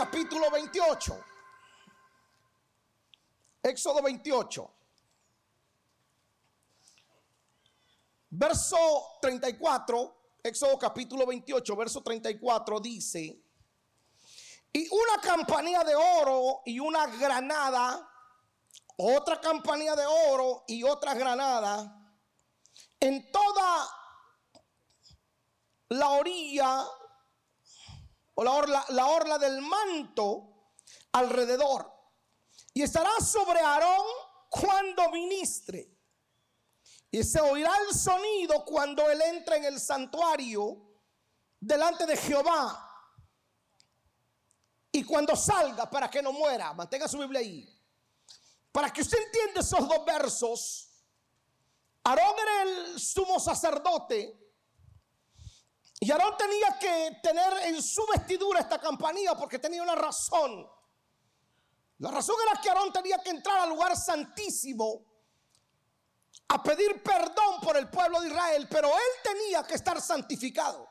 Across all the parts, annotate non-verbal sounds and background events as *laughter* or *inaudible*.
capítulo 28. Éxodo 28. Verso 34, Éxodo capítulo 28, verso 34 dice, y una campanilla de oro y una granada, otra campanilla de oro y otra granada, en toda la orilla la orla, la orla del manto alrededor. Y estará sobre Aarón cuando ministre. Y se oirá el sonido cuando él entre en el santuario delante de Jehová. Y cuando salga para que no muera, mantenga su Biblia ahí. Para que usted entienda esos dos versos, Aarón era el sumo sacerdote. Y Aarón tenía que tener en su vestidura esta campanilla porque tenía una razón. La razón era que Aarón tenía que entrar al lugar santísimo a pedir perdón por el pueblo de Israel, pero él tenía que estar santificado.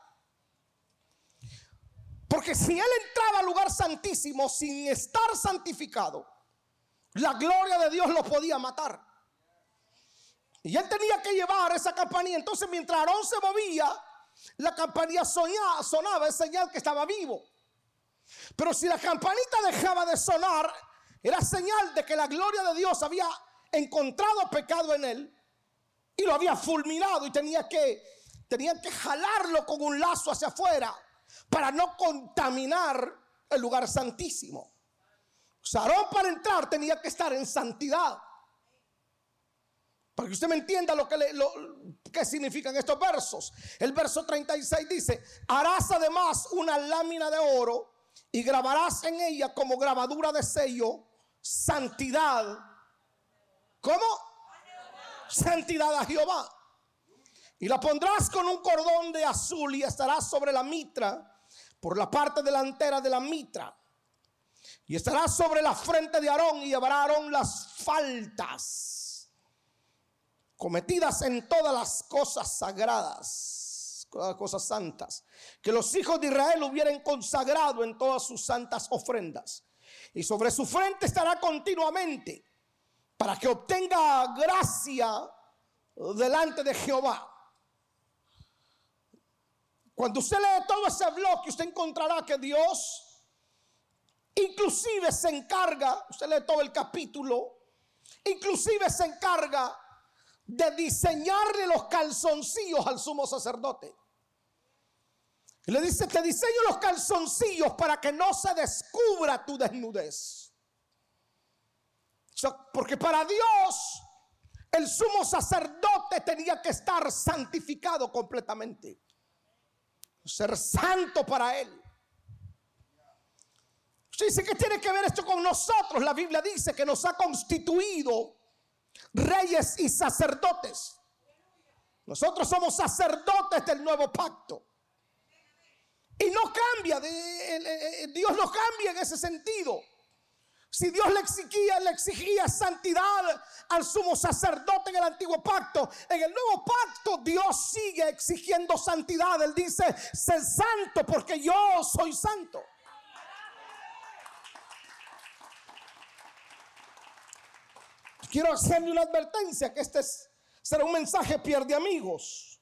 Porque si él entraba al lugar santísimo sin estar santificado, la gloria de Dios lo podía matar. Y él tenía que llevar esa campanilla. Entonces mientras Aarón se movía, la campanilla sonaba, es señal que estaba vivo. Pero si la campanita dejaba de sonar, era señal de que la gloria de Dios había encontrado pecado en él y lo había fulminado y tenía que, tenía que jalarlo con un lazo hacia afuera para no contaminar el lugar santísimo. O para entrar tenía que estar en santidad. Para que usted me entienda lo que, le, lo, que significan estos versos. El verso 36 dice, harás además una lámina de oro y grabarás en ella como grabadura de sello santidad. ¿Cómo? santidad a Jehová. Y la pondrás con un cordón de azul y estará sobre la mitra, por la parte delantera de la mitra. Y estará sobre la frente de Aarón y llevará Aarón las faltas cometidas en todas las cosas sagradas, todas las cosas santas, que los hijos de Israel hubieran consagrado en todas sus santas ofrendas. Y sobre su frente estará continuamente para que obtenga gracia delante de Jehová. Cuando usted lee todo ese bloque, usted encontrará que Dios inclusive se encarga, usted lee todo el capítulo, inclusive se encarga de diseñarle los calzoncillos al sumo sacerdote. Y le dice, te diseño los calzoncillos para que no se descubra tu desnudez. Porque para Dios el sumo sacerdote tenía que estar santificado completamente. Ser santo para él. Dice que tiene que ver esto con nosotros. La Biblia dice que nos ha constituido reyes y sacerdotes. Nosotros somos sacerdotes del nuevo pacto. Y no cambia, Dios no cambia en ese sentido. Si Dios le exigía, le exigía santidad al sumo sacerdote en el antiguo pacto, en el nuevo pacto Dios sigue exigiendo santidad. Él dice, sé santo porque yo soy santo. Quiero hacerle una advertencia que este será un mensaje pierde amigos,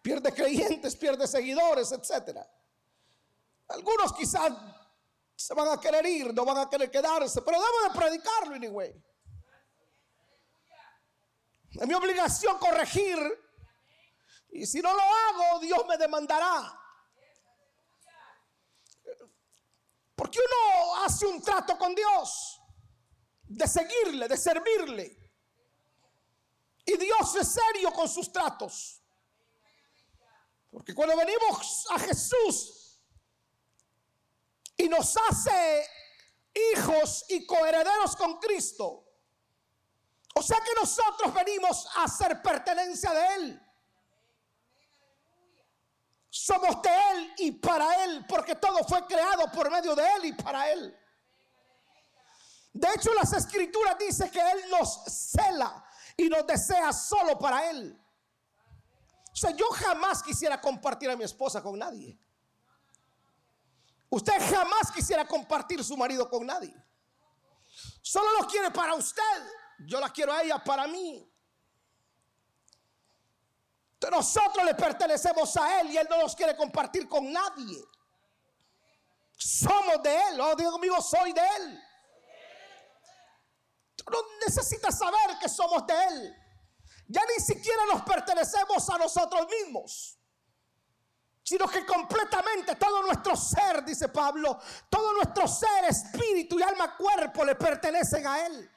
pierde creyentes, pierde seguidores, etcétera. Algunos quizás se van a querer ir, no van a querer quedarse, pero debo de predicarlo anyway. Es mi obligación corregir. Y si no lo hago, Dios me demandará. Porque uno hace un trato con Dios de seguirle, de servirle. Y Dios es serio con sus tratos. Porque cuando venimos a Jesús, y nos hace hijos y coherederos con Cristo. O sea que nosotros venimos a ser pertenencia de Él. Somos de Él y para Él, porque todo fue creado por medio de Él y para Él. De hecho, las escrituras dicen que Él nos cela y nos desea solo para Él. O sea, yo jamás quisiera compartir a mi esposa con nadie. Usted jamás quisiera compartir su marido con nadie. Solo lo quiere para usted. Yo la quiero a ella para mí. Nosotros le pertenecemos a Él y Él no nos quiere compartir con nadie. Somos de Él. Oh, digo conmigo, soy de Él. No necesitas saber que somos de Él. Ya ni siquiera nos pertenecemos a nosotros mismos sino que completamente todo nuestro ser, dice Pablo, todo nuestro ser, espíritu y alma, cuerpo le pertenecen a Él.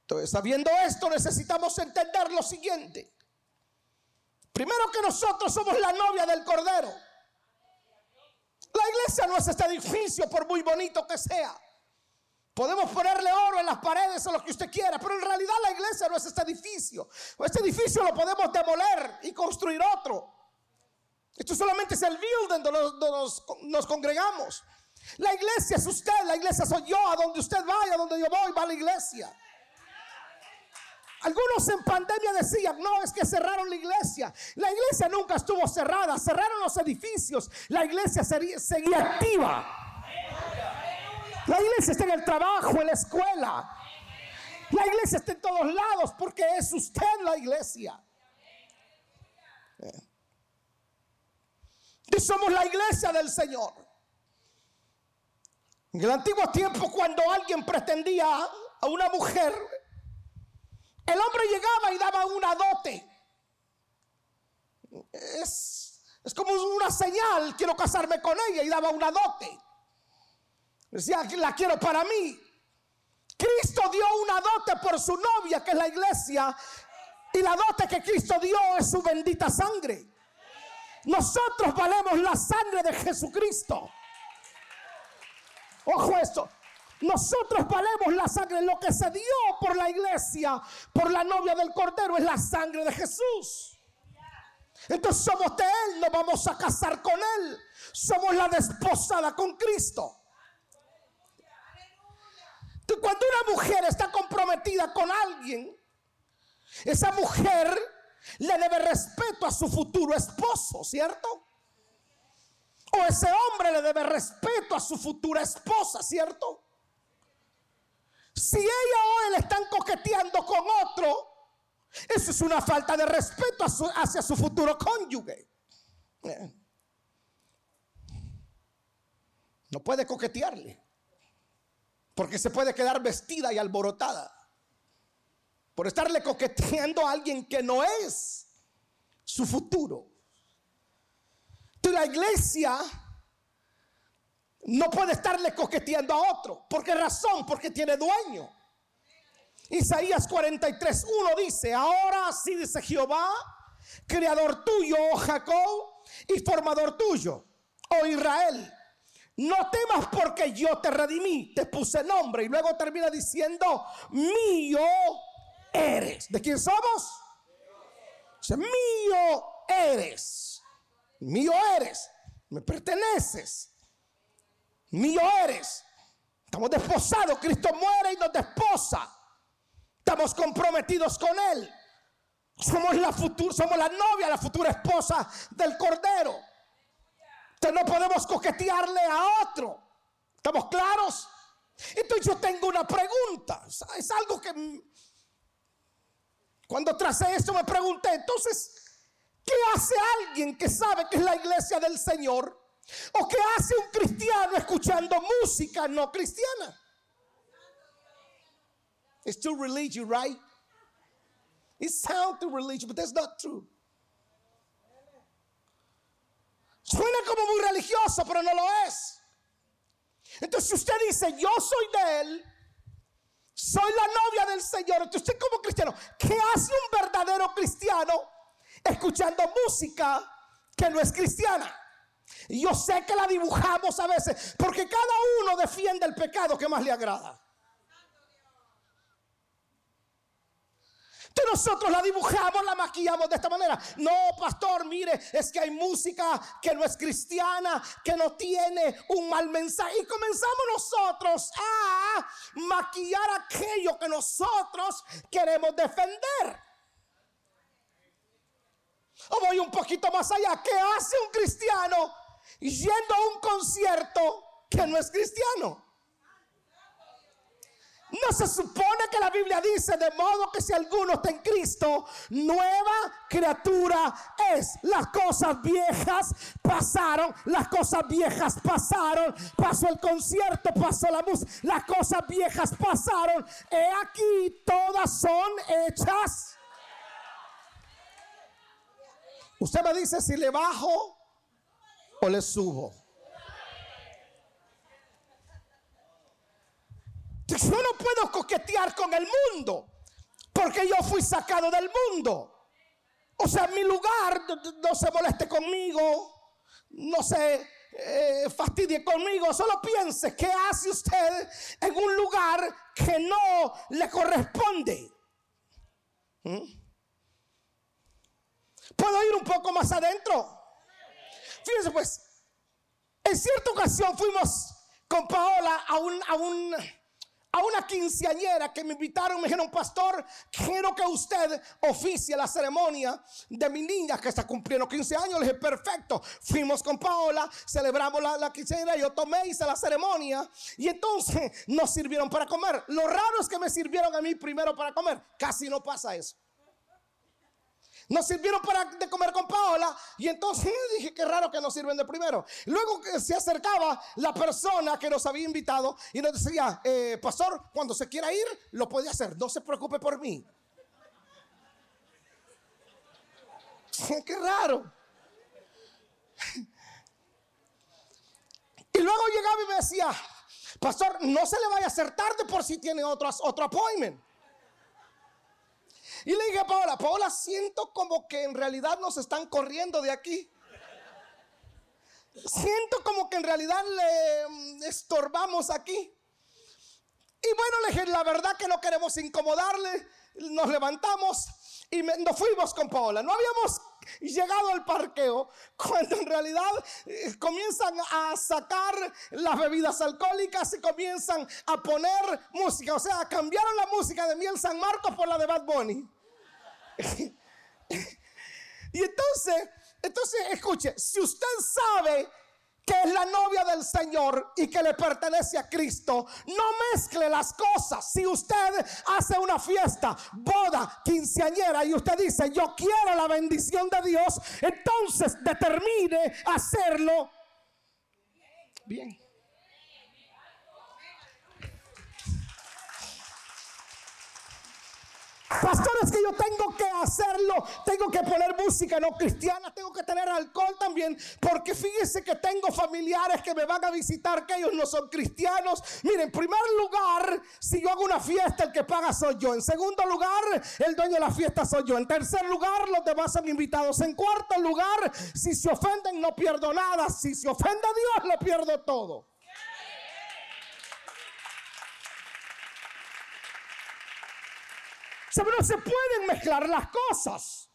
Entonces, sabiendo esto, necesitamos entender lo siguiente. Primero que nosotros somos la novia del Cordero. La iglesia no es este edificio, por muy bonito que sea. Podemos ponerle oro en las paredes o lo que usted quiera, pero en realidad la iglesia no es este edificio. Este edificio lo podemos demoler y construir otro. Esto solamente es el building donde nos, nos, congregamos. La iglesia es usted, la iglesia soy yo, a donde usted vaya, a donde yo voy, va la iglesia. Algunos en pandemia decían, no, es que cerraron la iglesia. La iglesia nunca estuvo cerrada, cerraron los edificios. La iglesia seguía activa. La iglesia está en el trabajo, en la escuela. La iglesia está en todos lados porque es usted la iglesia. Y somos la iglesia del Señor. En el antiguo tiempo, cuando alguien pretendía a una mujer, el hombre llegaba y daba una dote. Es, es como una señal, quiero casarme con ella y daba una dote. Decía, la quiero para mí. Cristo dio una dote por su novia, que es la iglesia. Y la dote que Cristo dio es su bendita sangre. Nosotros valemos la sangre de Jesucristo. Ojo esto. Nosotros valemos la sangre. Lo que se dio por la iglesia, por la novia del Cordero, es la sangre de Jesús. Entonces somos de Él, nos vamos a casar con Él. Somos la desposada con Cristo cuando una mujer está comprometida con alguien, esa mujer le debe respeto a su futuro esposo, ¿cierto? O ese hombre le debe respeto a su futura esposa, ¿cierto? Si ella o él están coqueteando con otro, eso es una falta de respeto hacia su futuro cónyuge. No puede coquetearle. Porque se puede quedar vestida y alborotada por estarle coqueteando a alguien que no es su futuro. Entonces la iglesia no puede estarle coqueteando a otro. ¿Por qué razón? Porque tiene dueño. Isaías 43, 1 dice, ahora sí dice Jehová, creador tuyo, oh Jacob, y formador tuyo, oh Israel. No temas porque yo te redimí, te puse nombre. Y luego termina diciendo, mío eres. ¿De quién somos? Dice, mío eres. Mío eres. Me perteneces. Mío eres. Estamos desposados. Cristo muere y nos desposa. Estamos comprometidos con Él. Somos la, futura, somos la novia, la futura esposa del Cordero no podemos coquetearle a otro. ¿Estamos claros? Entonces yo tengo una pregunta. Es algo que cuando tracé esto me pregunté, entonces, ¿qué hace alguien que sabe que es la iglesia del Señor? ¿O qué hace un cristiano escuchando música no cristiana? It's too religious, right? It sounds too religious, but that's not true. Suena como muy religioso, pero no lo es. Entonces, si usted dice, yo soy de Él, soy la novia del Señor, entonces usted como cristiano, ¿qué hace un verdadero cristiano escuchando música que no es cristiana? Y yo sé que la dibujamos a veces, porque cada uno defiende el pecado que más le agrada. nosotros la dibujamos, la maquillamos de esta manera. No, pastor, mire, es que hay música que no es cristiana, que no tiene un mal mensaje. Y comenzamos nosotros a maquillar aquello que nosotros queremos defender. O voy un poquito más allá. ¿Qué hace un cristiano yendo a un concierto que no es cristiano? No se supone que la Biblia dice de modo que si alguno está en Cristo, nueva criatura es. Las cosas viejas pasaron, las cosas viejas pasaron, pasó el concierto, pasó la música, las cosas viejas pasaron. He aquí, todas son hechas. Usted me dice si le bajo o le subo. Yo no puedo coquetear con el mundo porque yo fui sacado del mundo. O sea, mi lugar no se moleste conmigo, no se eh, fastidie conmigo, solo piense qué hace usted en un lugar que no le corresponde. ¿Mm? ¿Puedo ir un poco más adentro? Fíjense pues, en cierta ocasión fuimos con Paola a un, a un a una quinceañera que me invitaron, me dijeron, pastor, quiero que usted oficie la ceremonia de mi niña que está cumpliendo 15 años. Le dije, perfecto. Fuimos con Paola, celebramos la, la quinceañera, yo tomé, hice la ceremonia y entonces nos sirvieron para comer. Lo raro es que me sirvieron a mí primero para comer. Casi no pasa eso. Nos sirvieron para de comer con Paola y entonces *laughs* dije, qué raro que nos sirven de primero. Luego se acercaba la persona que nos había invitado y nos decía, eh, pastor, cuando se quiera ir, lo puede hacer, no se preocupe por mí. *laughs* qué raro. Y luego llegaba y me decía, pastor, no se le vaya a hacer tarde por si tiene otro, otro appointment. Y le dije a Paola, Paola, siento como que en realidad nos están corriendo de aquí. Siento como que en realidad le mm, estorbamos aquí. Y bueno, le dije, la verdad que no queremos incomodarle. Nos levantamos y nos fuimos con Paola. No habíamos llegado al parqueo cuando en realidad eh, comienzan a sacar las bebidas alcohólicas y comienzan a poner música. O sea, cambiaron la música de Miel San Marcos por la de Bad Bunny. *laughs* y entonces, entonces, escuche, si usted sabe que es la novia del Señor y que le pertenece a Cristo, no mezcle las cosas. Si usted hace una fiesta, boda, quinceañera y usted dice, yo quiero la bendición de Dios, entonces determine hacerlo bien. Pastores que yo tengo que hacerlo, tengo que poner música no cristiana, tengo que tener alcohol también, porque fíjense que tengo familiares que me van a visitar que ellos no son cristianos. Miren, en primer lugar, si yo hago una fiesta, el que paga soy yo. En segundo lugar, el dueño de la fiesta soy yo. En tercer lugar, los demás son invitados. En cuarto lugar, si se ofenden, no pierdo nada. Si se ofende a Dios, lo pierdo todo. No se pueden mezclar las cosas.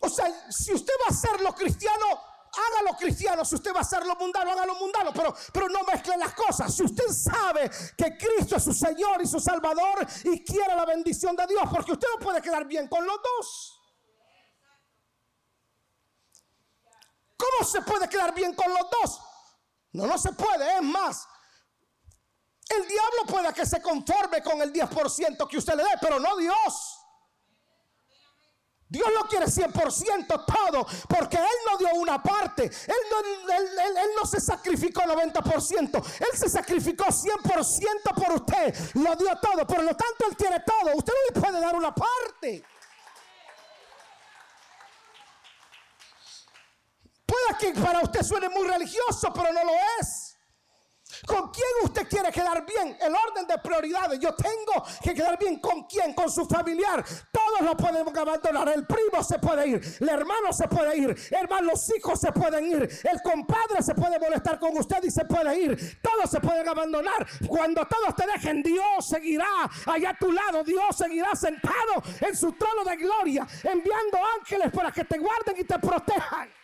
O sea, si usted va a ser lo cristiano, hágalo cristiano. Si usted va a ser lo mundano, hágalo mundano. Pero, pero no mezcle las cosas. Si usted sabe que Cristo es su Señor y su Salvador y quiere la bendición de Dios, porque usted no puede quedar bien con los dos. ¿Cómo se puede quedar bien con los dos? No, no se puede. Es más, el diablo puede que se conforme con el 10% que usted le dé, pero no Dios. Dios lo quiere 100% todo, porque Él no dio una parte, Él no, él, no se sacrificó 90%, Él se sacrificó 100% por usted, lo dio todo, por lo tanto Él tiene todo, usted no le puede dar una parte. Puede que para usted suene muy religioso, pero no lo es. ¿Con quién usted quiere quedar bien? El orden de prioridades. Yo tengo que quedar bien con quién, con su familiar. Todos lo podemos abandonar. El primo se puede ir, el hermano se puede ir, hermano, los hijos se pueden ir, el compadre se puede molestar con usted y se puede ir. Todos se pueden abandonar. Cuando todos te dejen, Dios seguirá allá a tu lado. Dios seguirá sentado en su trono de gloria, enviando ángeles para que te guarden y te protejan.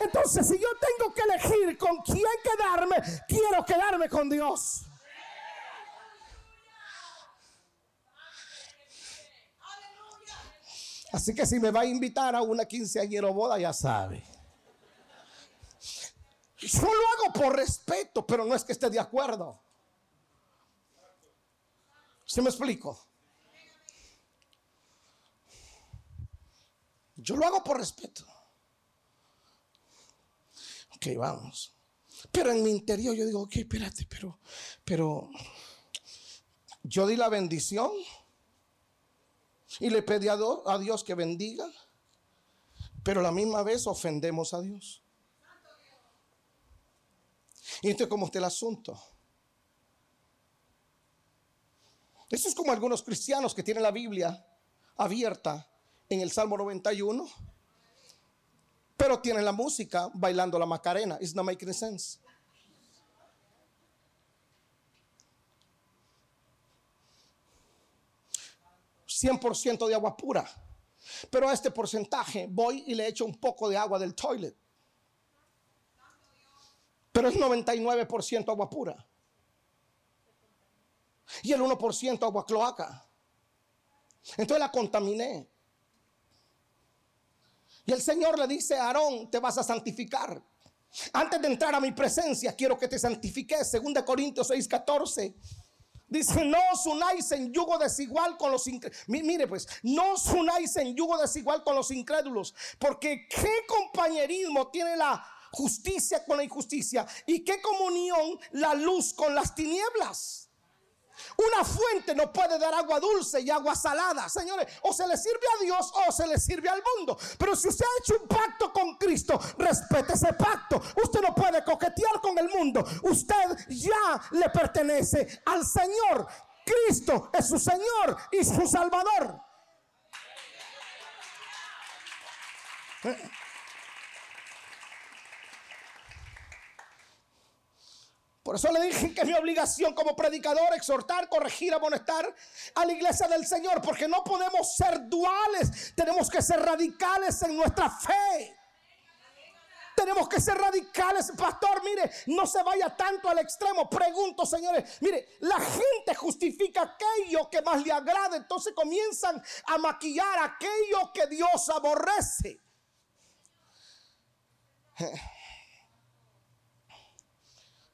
Entonces, si yo tengo que elegir con quién quedarme, quiero quedarme con Dios. Así que si me va a invitar a una quinceañera boda, ya sabe. Yo lo hago por respeto, pero no es que esté de acuerdo. ¿Se me explico? Yo lo hago por respeto. Ok, vamos. Pero en mi interior yo digo, ok, espérate, pero, pero yo di la bendición y le pedí a Dios que bendiga, pero a la misma vez ofendemos a Dios. Y esto es como está el asunto. Eso es como algunos cristianos que tienen la Biblia abierta en el Salmo 91, pero tienen la música bailando la Macarena. It's not making sense. ¿100% de agua pura. Pero a este porcentaje voy y le echo un poco de agua del toilet. Pero es 99% agua pura. Y el 1% agua cloaca. Entonces la contaminé. Y el Señor le dice a Aarón, te vas a santificar. Antes de entrar a mi presencia, quiero que te santifiques. 2 Corintios 6, 14. Dice, no os unáis en yugo desigual con los incrédulos. Mire pues, no os unáis en yugo desigual con los incrédulos. Porque qué compañerismo tiene la justicia con la injusticia. Y qué comunión la luz con las tinieblas. Una fuente no puede dar agua dulce y agua salada. Señores, o se le sirve a Dios o se le sirve al mundo. Pero si usted ha hecho un pacto con Cristo, respete ese pacto. Usted no puede coquetear con el mundo. Usted ya le pertenece al Señor. Cristo es su Señor y su Salvador. Por eso le dije que es mi obligación como predicador exhortar, corregir, amonestar a la iglesia del Señor, porque no podemos ser duales, tenemos que ser radicales en nuestra fe. Tenemos que ser radicales, pastor. Mire, no se vaya tanto al extremo. Pregunto, señores. Mire, la gente justifica aquello que más le agrada. Entonces comienzan a maquillar aquello que Dios aborrece.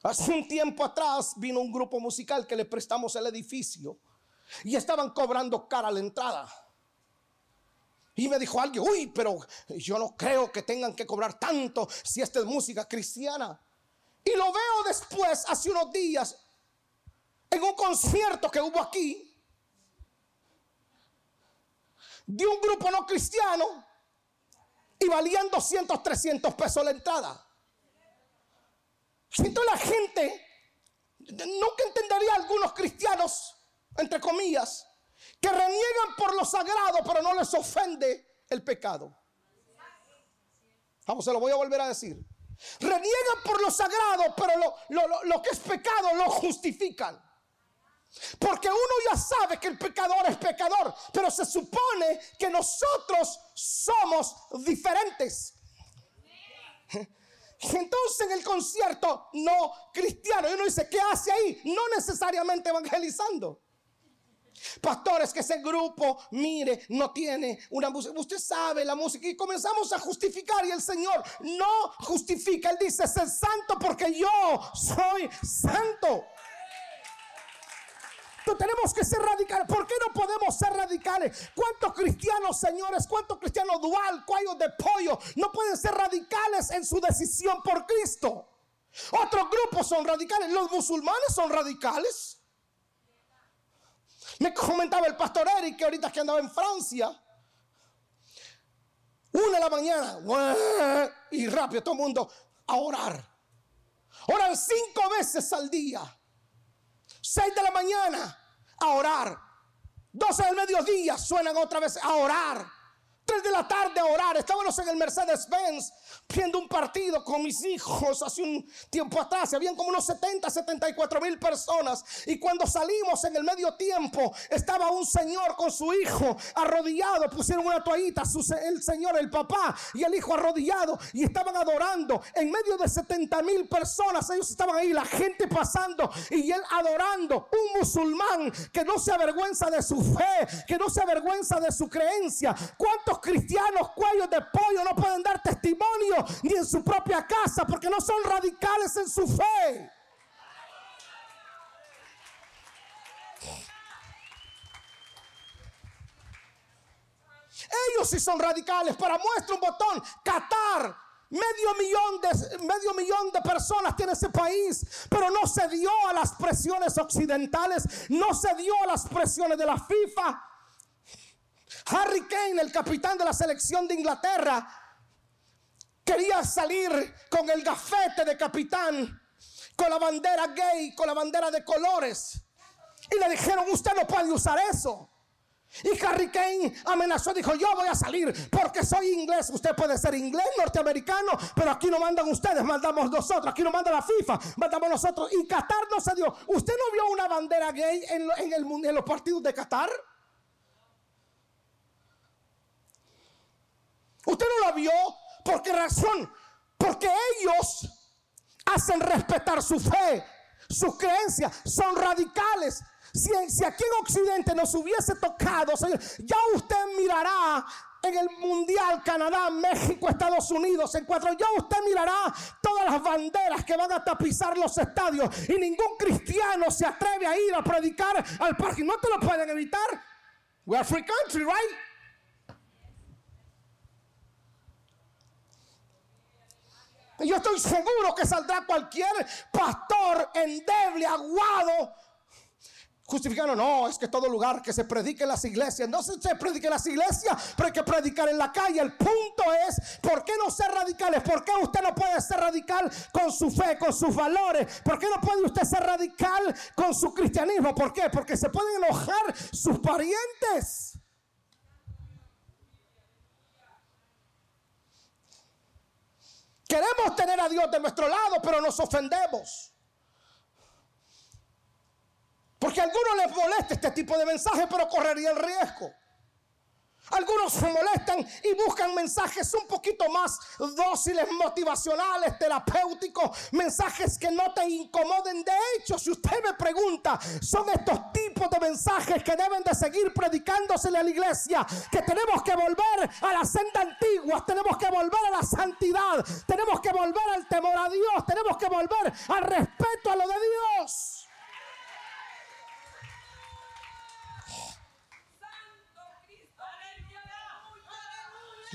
Hace un tiempo atrás vino un grupo musical que le prestamos el edificio y estaban cobrando cara a la entrada. Y me dijo alguien, uy, pero yo no creo que tengan que cobrar tanto si esta es música cristiana. Y lo veo después, hace unos días, en un concierto que hubo aquí, de un grupo no cristiano y valían 200, 300 pesos la entrada. Siento la gente, nunca entendería a algunos cristianos, entre comillas, que reniegan por lo sagrado, pero no les ofende el pecado. Vamos, se lo voy a volver a decir. Reniegan por lo sagrado, pero lo, lo que es pecado lo justifican. Porque uno ya sabe que el pecador es pecador, pero se supone que nosotros somos diferentes. Entonces en el concierto no cristiano, y uno dice, ¿qué hace ahí? No necesariamente evangelizando. Pastores, que ese grupo, mire, no tiene una música. Usted sabe la música. Y comenzamos a justificar. Y el Señor no justifica. Él dice, ser santo porque yo soy santo tenemos que ser radicales. ¿Por qué no podemos ser radicales? ¿Cuántos cristianos, señores, cuántos cristianos dual, cuellos de pollo, no pueden ser radicales en su decisión por Cristo? Otros grupos son radicales. Los musulmanes son radicales. Me comentaba el pastor Eric que ahorita que andaba en Francia. Una de la mañana. Y rápido todo el mundo a orar. Oran cinco veces al día. 6 de la mañana a orar. 12 del mediodía suenan otra vez a orar. 3 de la tarde a orar. Estábamos en el Mercedes-Benz viendo un partido con mis hijos hace un tiempo atrás. Habían como unos 70, 74 mil personas. Y cuando salimos en el medio tiempo, estaba un señor con su hijo arrodillado. Pusieron una toallita, el señor, el papá y el hijo arrodillado. Y estaban adorando. En medio de 70 mil personas, ellos estaban ahí, la gente pasando y él adorando. Un musulmán que no se avergüenza de su fe, que no se avergüenza de su creencia. ¿Cuántos Cristianos, cuellos de pollo, no pueden dar testimonio ni en su propia casa porque no son radicales en su fe. Ellos sí son radicales. Para muestra un botón, Qatar. Medio millón, de, medio millón de personas tiene ese país, pero no se dio a las presiones occidentales, no se dio a las presiones de la FIFA. Harry Kane, el capitán de la selección de Inglaterra, quería salir con el gafete de capitán, con la bandera gay, con la bandera de colores. Y le dijeron, usted no puede usar eso. Y Harry Kane amenazó, dijo, yo voy a salir porque soy inglés. Usted puede ser inglés, norteamericano, pero aquí no mandan ustedes, mandamos nosotros. Aquí no manda la FIFA, mandamos nosotros. Y Qatar no se dio. ¿Usted no vio una bandera gay en, en los partidos de Qatar? ¿Usted no la vio? ¿Por qué razón? Porque ellos hacen respetar su fe, sus creencias, son radicales. Si, aquí en Occidente nos hubiese tocado, ya usted mirará en el Mundial Canadá, México, Estados Unidos, en cuatro, ya usted mirará todas las banderas que van a tapizar los estadios y ningún cristiano se atreve a ir a predicar al parque. No te lo pueden evitar. We are free country, right? Yo estoy seguro que saldrá cualquier pastor endeble, aguado, Justificando, no, es que todo lugar que se predique en las iglesias, no se, se predique en las iglesias, pero hay que predicar en la calle. El punto es, ¿por qué no ser radicales? ¿Por qué usted no puede ser radical con su fe, con sus valores? ¿Por qué no puede usted ser radical con su cristianismo? ¿Por qué? Porque se pueden enojar sus parientes. Queremos tener a Dios de nuestro lado, pero nos ofendemos. Porque a algunos les molesta este tipo de mensaje, pero correría el riesgo. Algunos se molestan y buscan mensajes un poquito más dóciles, motivacionales, terapéuticos, mensajes que no te incomoden. De hecho, si usted me pregunta, son estos tipos de mensajes que deben de seguir predicándosele a la iglesia, que tenemos que volver a la senda antigua, tenemos que volver a la santidad, tenemos que volver al temor a Dios, tenemos que volver al respeto a lo de Dios.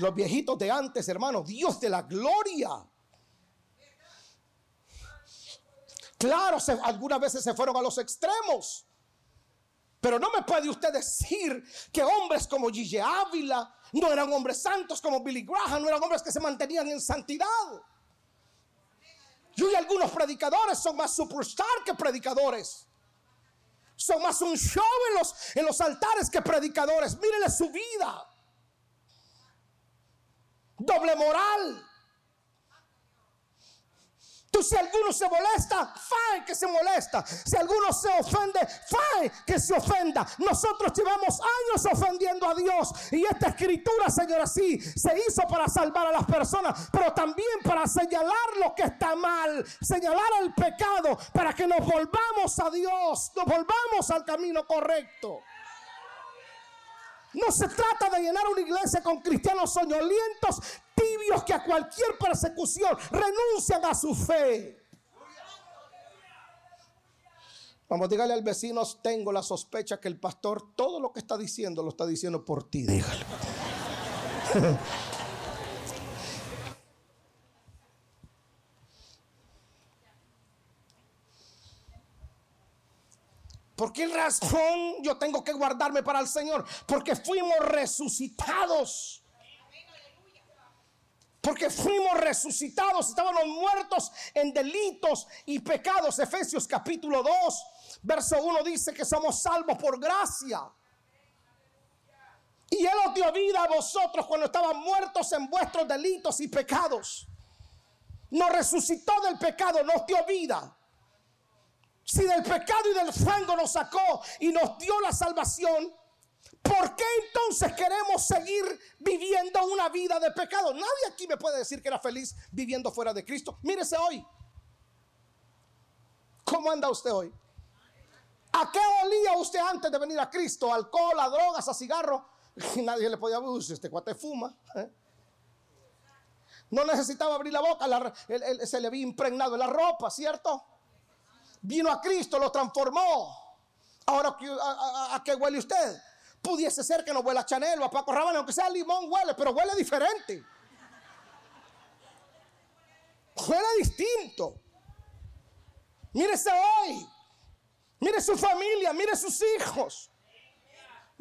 Los viejitos de antes, hermano, Dios de la gloria. Claro, algunas veces se fueron a los extremos. Pero no me puede usted decir que hombres como Gigi Ávila no eran hombres santos como Billy Graham, no eran hombres que se mantenían en santidad. Y hoy algunos predicadores son más superstar que predicadores. Son más un show en los, en los altares que predicadores. Mírenle su vida doble moral. Tú si alguno se molesta, fine que se molesta. Si alguno se ofende, fine que se ofenda. Nosotros llevamos años ofendiendo a Dios. Y esta escritura, Señor, así se hizo para salvar a las personas, pero también para señalar lo que está mal, señalar el pecado, para que nos volvamos a Dios, nos volvamos al camino correcto. No se trata de llenar una iglesia con cristianos soñolientos, tibios que a cualquier persecución renuncian a su fe. Vamos, dígale al vecino, tengo la sospecha que el pastor todo lo que está diciendo lo está diciendo por ti. Dígale. ¿Por qué razón yo tengo que guardarme para el Señor? Porque fuimos resucitados. Porque fuimos resucitados, estábamos muertos en delitos y pecados. Efesios capítulo 2, verso 1 dice que somos salvos por gracia. Y Él os dio vida a vosotros cuando estaban muertos en vuestros delitos y pecados. Nos resucitó del pecado, nos dio vida. Si del pecado y del fango nos sacó y nos dio la salvación, ¿por qué entonces queremos seguir viviendo una vida de pecado? Nadie aquí me puede decir que era feliz viviendo fuera de Cristo. Mírese hoy. ¿Cómo anda usted hoy? ¿A qué olía usted antes de venir a Cristo? ¿Alcohol, a drogas, a cigarro? *laughs* Nadie le podía decir, este cuate fuma. ¿eh? No necesitaba abrir la boca, se le había impregnado en la ropa, ¿cierto? Vino a Cristo, lo transformó. Ahora, ¿a, qué huele usted? Pudiese ser que no huela a Chanel o a Paco Rabanne, aunque sea limón huele, pero huele diferente. Huele distinto. Mírese hoy. Mire su familia, mire sus hijos.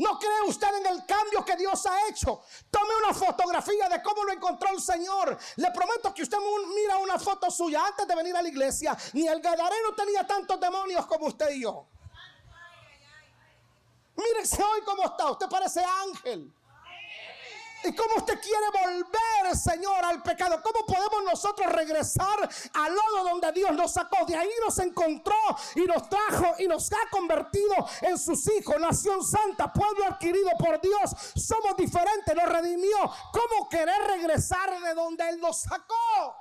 ¿No cree usted en el cambio que Dios ha hecho? Tome una fotografía de cómo lo encontró el Señor. Le prometo que usted mira una foto suya antes de venir a la iglesia. Ni el Gadareno tenía tantos demonios como usted y yo. Mírese hoy cómo está. Usted parece ángel. ¿Y cómo usted quiere volver, Señor, al pecado? ¿Cómo podemos nosotros regresar al lodo donde Dios nos sacó? De ahí nos encontró y nos trajo y nos ha convertido en sus hijos, nación santa, pueblo adquirido por Dios. Somos diferentes, nos redimió. ¿Cómo querer regresar de donde Él nos sacó?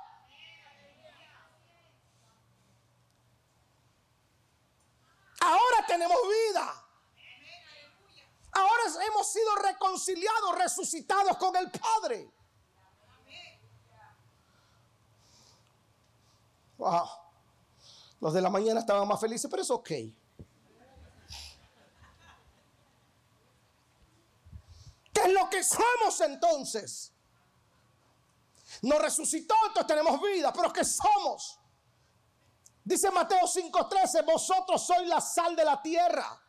Ahora tenemos vida. Ahora hemos sido reconciliados, resucitados con el Padre. Wow. Los de la mañana estaban más felices, pero es ok. ¿Qué es lo que somos entonces? Nos resucitó, entonces tenemos vida, pero ¿qué somos? Dice Mateo 5:13, vosotros sois la sal de la tierra.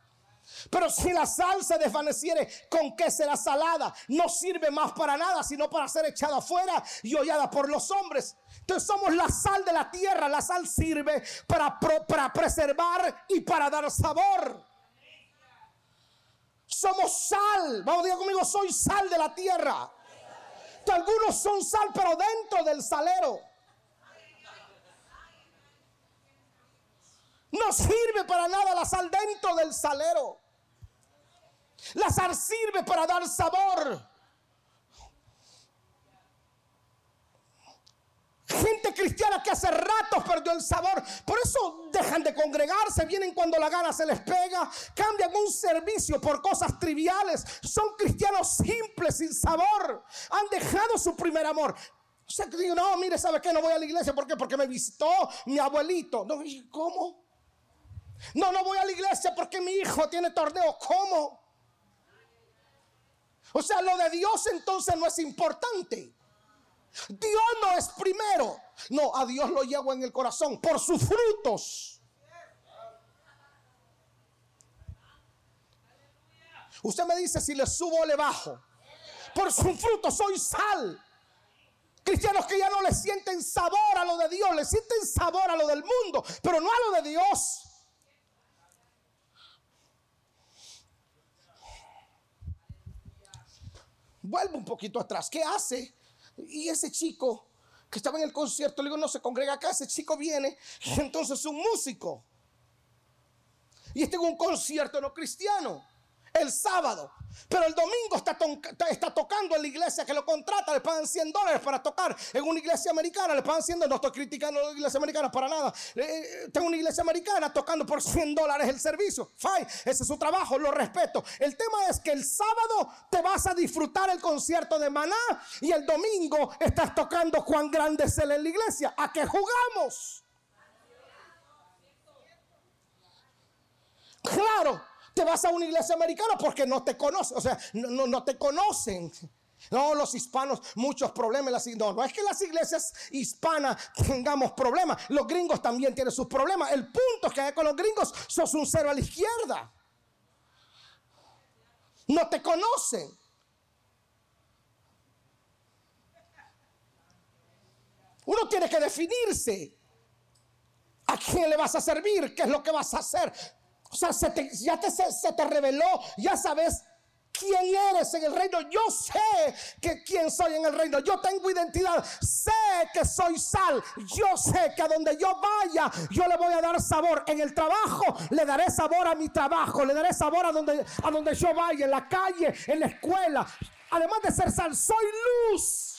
Pero si la sal se desvaneciere, ¿con qué será salada? No sirve más para nada, sino para ser echada afuera y hollada por los hombres. Entonces somos la sal de la tierra. La sal sirve para, para preservar y para dar sabor. Somos sal. Vamos, diga conmigo, soy sal de la tierra. Algunos son sal, pero dentro del salero. No sirve para nada la sal dentro del salero. La sal sirve para dar sabor. Gente cristiana que hace rato perdió el sabor. Por eso dejan de congregarse, vienen cuando la gana se les pega, cambian un servicio por cosas triviales. Son cristianos simples, sin sabor. Han dejado su primer amor. O sea, que digo, no, mire, ¿sabe qué? No voy a la iglesia. ¿Por qué? Porque me visitó mi abuelito. No, ¿Cómo? No, no voy a la iglesia porque mi hijo tiene torneo. ¿Cómo? O sea, lo de Dios entonces no es importante. Dios no es primero. No, a Dios lo llevo en el corazón por sus frutos. Usted me dice si le subo o le bajo. Por sus frutos soy sal. Cristianos que ya no le sienten sabor a lo de Dios, le sienten sabor a lo del mundo, pero no a lo de Dios. Vuelvo un poquito atrás. ¿Qué hace? Y ese chico que estaba en el concierto, le digo, no se congrega acá, ese chico viene, y *laughs* entonces es un músico. Y este es un concierto no cristiano el sábado. Pero el domingo está, tocando en la iglesia que lo contrata, le pagan 100 dólares para tocar en una iglesia americana, le pagan 100 dólares, no estoy criticando a la iglesia americana para nada. Eh, tengo una iglesia americana tocando por 100 dólares el servicio. Fine, ese es su trabajo, lo respeto. El tema es que el sábado te vas a disfrutar el concierto de Maná y el domingo estás tocando Juan Grande es en la iglesia. ¿A qué jugamos? Claro, te vas a una iglesia americana porque no te conocen, o sea, no, no, te conocen. No, los hispanos, muchos problemas. No, no es que las iglesias hispanas tengamos problemas. Los gringos también tienen sus problemas. El punto es que con los gringos sos un cero a la izquierda. No te conocen. Uno tiene que definirse. ¿A quién le vas a servir? ¿Qué es lo que vas a hacer? O sea, ya te, se, te reveló, ya sabes quién eres en el reino. Yo sé que quién soy en el reino. Yo tengo identidad. Sé que soy sal. Yo sé que a donde yo vaya, yo le voy a dar sabor. En el trabajo le daré sabor a mi trabajo. Le daré sabor a donde, a donde yo vaya. En la calle, en la escuela. Además de ser sal, soy luz.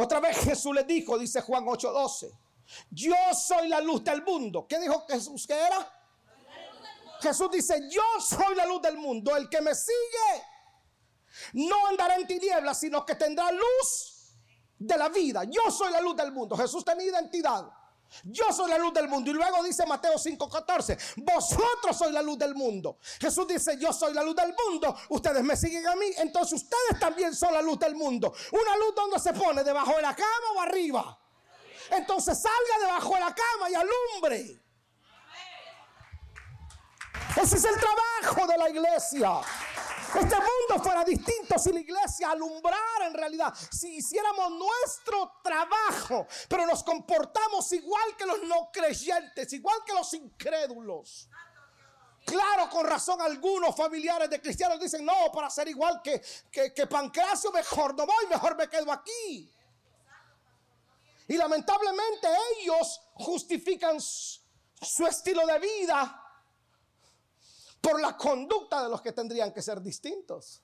Otra vez Jesús le dijo, dice Juan 8:12, yo soy la luz del mundo. ¿Qué dijo Jesús que era? Jesús dice, yo soy la luz del mundo. El que me sigue no andará en tinieblas, sino que tendrá luz de la vida. Yo soy la luz del mundo. Jesús tenía identidad. Yo soy la luz del mundo. Y luego dice Mateo 5:14, vosotros sois la luz del mundo. Jesús dice, yo soy la luz del mundo. Ustedes me siguen a mí. Entonces ustedes también son la luz del mundo. Una luz donde se pone, debajo de la cama o arriba. Entonces salga debajo de la cama y alumbre. Ese es el trabajo de la iglesia. Este mundo fuera distinto si la iglesia alumbrara en realidad, si hiciéramos nuestro trabajo, pero nos comportamos igual que los no creyentes, igual que los incrédulos. Claro, con razón algunos familiares de cristianos dicen, no, para ser igual que, que, Pancracio, mejor no voy, mejor me quedo aquí. Y lamentablemente ellos justifican su estilo de vida por la conducta de los que tendrían que ser distintos.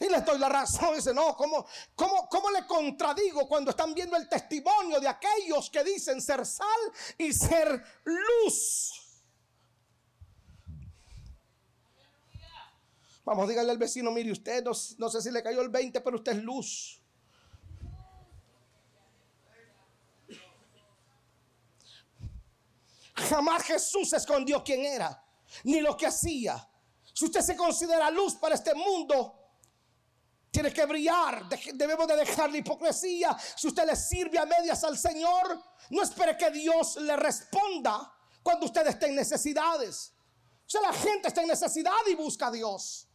Y les doy la razón. Dice, no, ¿cómo, cómo, ¿cómo le contradigo cuando están viendo el testimonio de aquellos que dicen ser sal y ser luz? Vamos, dígale al vecino, mire usted, no, no sé si le cayó el 20, pero usted es luz. Jamás Jesús escondió quién era, ni lo que hacía. Si usted se considera luz para este mundo, tiene que brillar. Debemos de dejar la hipocresía. Si usted le sirve a medias al Señor, no espere que Dios le responda cuando usted esté en necesidades. O sea, la gente está en necesidad y busca a Dios.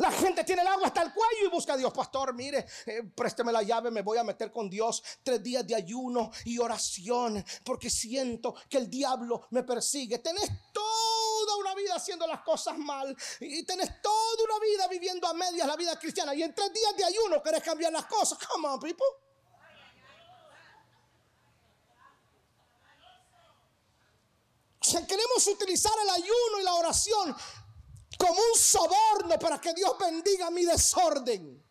La gente tiene el agua hasta el cuello y busca a Dios. Pastor, mire, eh, présteme la llave, me voy a meter con Dios. Tres días de ayuno y oración porque siento que el diablo me persigue. Tenés toda una vida haciendo las cosas mal y tenés toda una vida viviendo a medias la vida cristiana. Y en tres días de ayuno querés cambiar las cosas. Come on, people. queremos utilizar el ayuno y la oración como un soborno para que Dios bendiga mi desorden.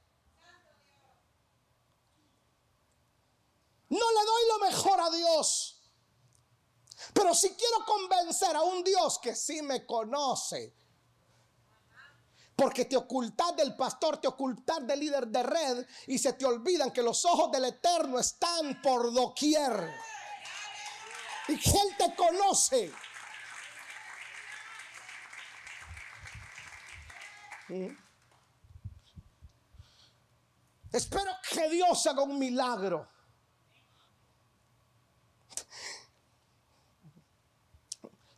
No le doy lo mejor a Dios. Pero si quiero convencer a un Dios que sí me conoce, porque te ocultas del pastor, te ocultas del líder de red y se te olvidan que los ojos del Eterno están por doquier. Y que Él te conoce. Espero que Dios haga un milagro.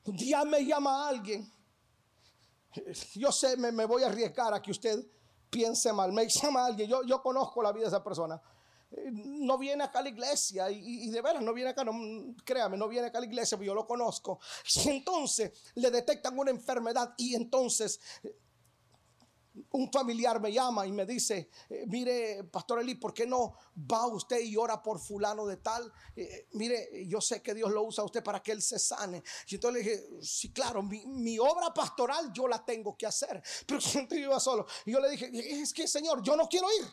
Un día me llama alguien. Yo sé, me, voy a arriesgar a que usted piense mal. Me llama alguien. Yo, conozco la vida de esa persona. No viene acá a la iglesia y, de veras no viene acá, créame, no viene acá a la iglesia, porque yo lo conozco. Y entonces le detectan una enfermedad y entonces un familiar me llama y me dice, eh, mire, Pastor Eli, ¿por qué no va usted y ora por fulano de tal? Eh, mire, yo sé que Dios lo usa a usted para que él se sane. Y entonces le dije, sí, claro, mi, obra pastoral yo la tengo que hacer. *laughs* Pero yo iba solo. Y yo le dije, es que Señor, yo no quiero ir.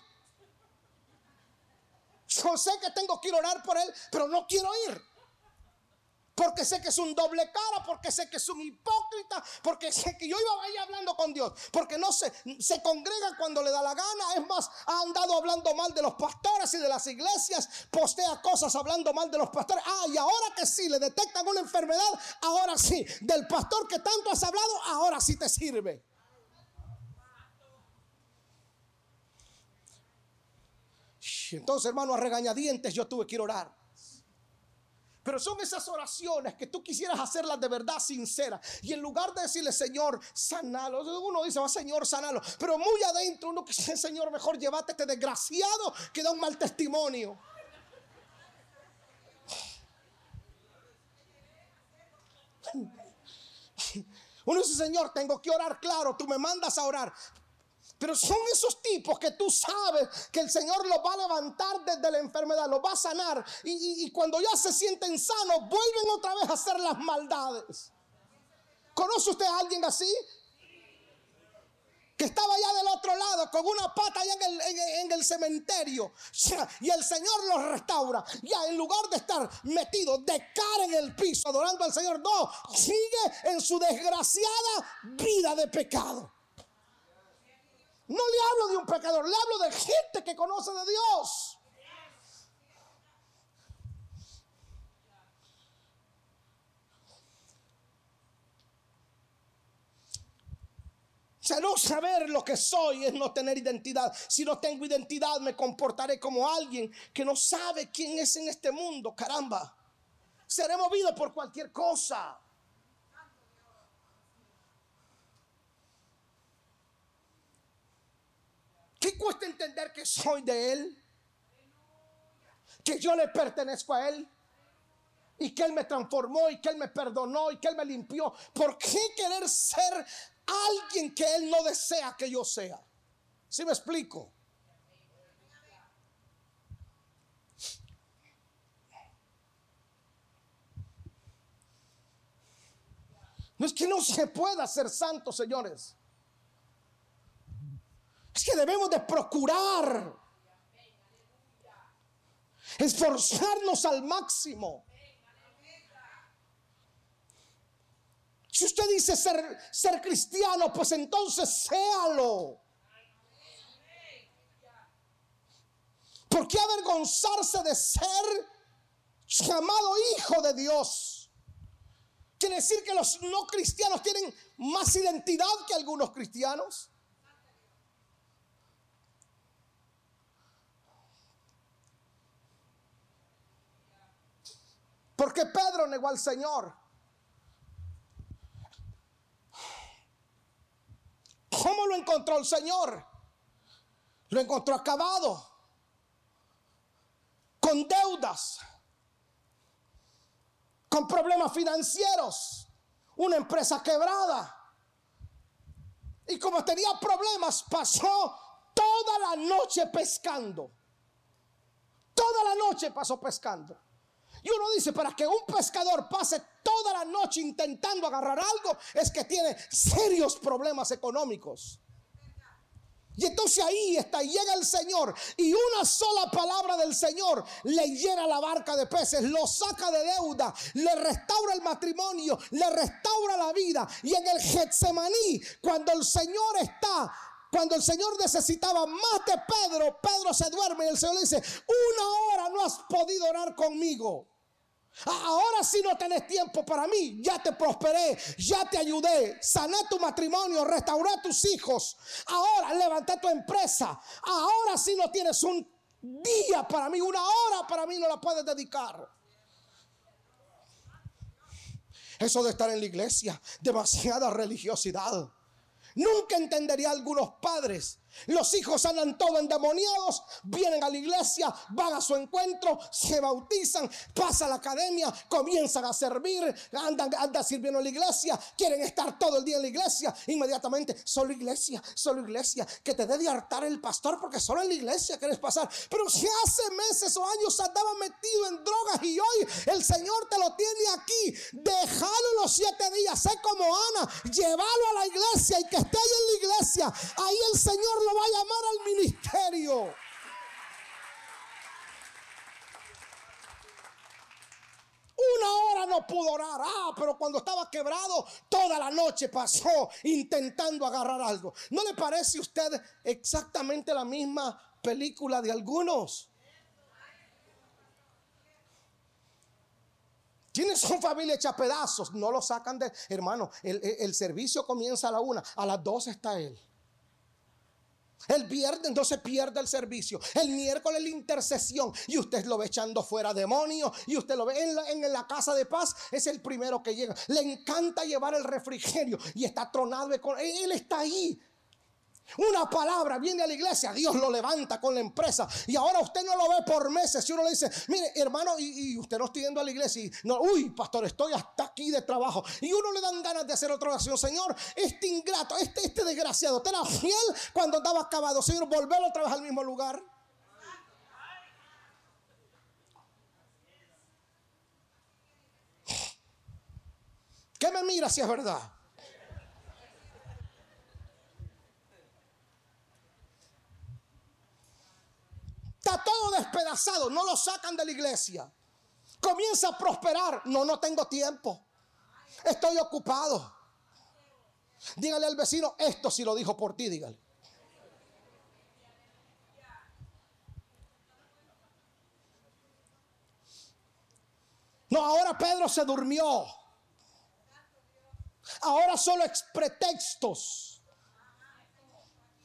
Yo sé que tengo que ir a orar por él, pero no quiero ir porque sé que es un doble cara, porque sé que es un hipócrita, porque *laughs* sé que yo iba ahí hablando con Dios, porque no se, se congrega cuando le da la gana, es más, ha andado hablando mal de los pastores y de las iglesias, postea cosas hablando mal de los pastores, ah, y ahora que sí, le detectan una enfermedad, ahora sí, del pastor que tanto has hablado, ahora sí te sirve. Entonces, hermano, a regañadientes yo tuve que ir a orar. Pero son esas oraciones que tú quisieras hacerlas de verdad sincera. Y en lugar de decirle, Señor, sanalo. Uno dice, va, Señor, sanalo. Pero muy adentro uno dice, Señor, mejor llévate este desgraciado que da un mal testimonio. Uno dice, Señor, tengo que orar, claro, tú me mandas a orar. Pero son esos tipos que tú sabes que el Señor los va a levantar desde la enfermedad, los va a sanar. Y, cuando ya se sienten sanos, vuelven otra vez a hacer las maldades. ¿Conoce usted a alguien así? Que estaba allá del otro lado con una pata allá en el, en el cementerio. *laughs* Y el Señor los restaura. Ya en lugar de estar metido de cara en el piso adorando al Señor, no, sigue en su desgraciada vida de pecado. No le hablo de un pecador, le hablo de gente que conoce de Dios. no saber lo que soy es no tener identidad. Si no tengo identidad, me comportaré como alguien que no sabe quién es en este mundo. Caramba, seré movido por cualquier cosa. ¿Qué cuesta entender que soy de Él? Que yo le pertenezco a Él. Y que Él me transformó y que Él me perdonó y que Él me limpió. ¿Por qué querer ser alguien que Él no desea que yo sea. ¿Sí me explico? No es que no se pueda ser santo, señores. Es que debemos de procurar esforzarnos al máximo. Si usted dice ser, ser cristiano, pues entonces séalo. ¿Por qué avergonzarse de ser llamado hijo de Dios? Quiere decir que los no cristianos tienen más identidad que algunos cristianos. Porque Pedro negó al Señor. ¿Cómo lo encontró el Señor? Lo encontró acabado, con deudas, con problemas financieros, una empresa quebrada. Y como tenía problemas, pasó toda la noche pescando. Toda la noche pasó pescando. Y uno dice, para que un pescador pase toda la noche intentando agarrar algo, es que tiene serios problemas económicos. Y entonces ahí está, llega el Señor y una sola palabra del Señor le llena la barca de peces, lo saca de deuda, le restaura el matrimonio, le restaura la vida. Y en el Getsemaní, cuando el Señor está cuando el Señor necesitaba más de Pedro, Pedro se duerme y el Señor le dice, una hora no has podido orar conmigo. Ahora si no tenés tiempo para mí, ya te prosperé, ya te ayudé, sané tu matrimonio, restauré tus hijos. Ahora levanté tu empresa. Ahora si no tienes un día para mí, una hora para mí no la puedes dedicar. Eso de estar en la iglesia, demasiada religiosidad. Nunca entendería algunos padres los hijos andan todos endemoniados, vienen a la iglesia, van a su encuentro, se bautizan, pasan a la academia, comienzan a servir, andan, andan sirviendo en la iglesia, quieren estar todo el día en la iglesia, inmediatamente, solo iglesia, solo iglesia, que te de hartar el pastor porque solo en la iglesia quieres pasar. Pero si hace meses o años andaba metido en drogas y hoy el Señor te lo tiene aquí, déjalo los siete días, sé como Ana, llévalo a la iglesia y que esté ahí en la iglesia, ahí el Señor va a llamar al ministerio. Una hora no pudo orar. Ah, pero cuando estaba quebrado, toda la noche pasó intentando agarrar algo. ¿No le parece a usted exactamente la misma película de algunos? Tiene su familia hecha pedazos, no lo sacan de. Hermano, el, el servicio comienza a la una, a las dos está él. El viernes entonces pierde el servicio. El miércoles la intercesión. Y usted lo ve echando fuera demonios. Y usted lo ve en la, en la, casa de paz. Es el primero que llega. Le encanta llevar el refrigerio. Y está tronado. Él está ahí. Una palabra viene a la iglesia, Dios lo levanta con la empresa y ahora usted no lo ve por meses. Y uno le dice, mire, hermano, y, usted no está yendo a la iglesia y no, uy, pastor, estoy hasta aquí de trabajo. Y uno le dan ganas de hacer otra oración, Señor, este ingrato, este, este desgraciado, te era fiel cuando estaba acabado, Señor, volverlo otra vez al mismo lugar. ¿Qué me mira si es verdad? Está todo despedazado, no lo sacan de la iglesia. Comienza a prosperar, no, no tengo tiempo. Estoy ocupado. Dígale al vecino, esto si lo dijo por ti, dígale. No, ahora Pedro se durmió. Ahora solo es pretextos.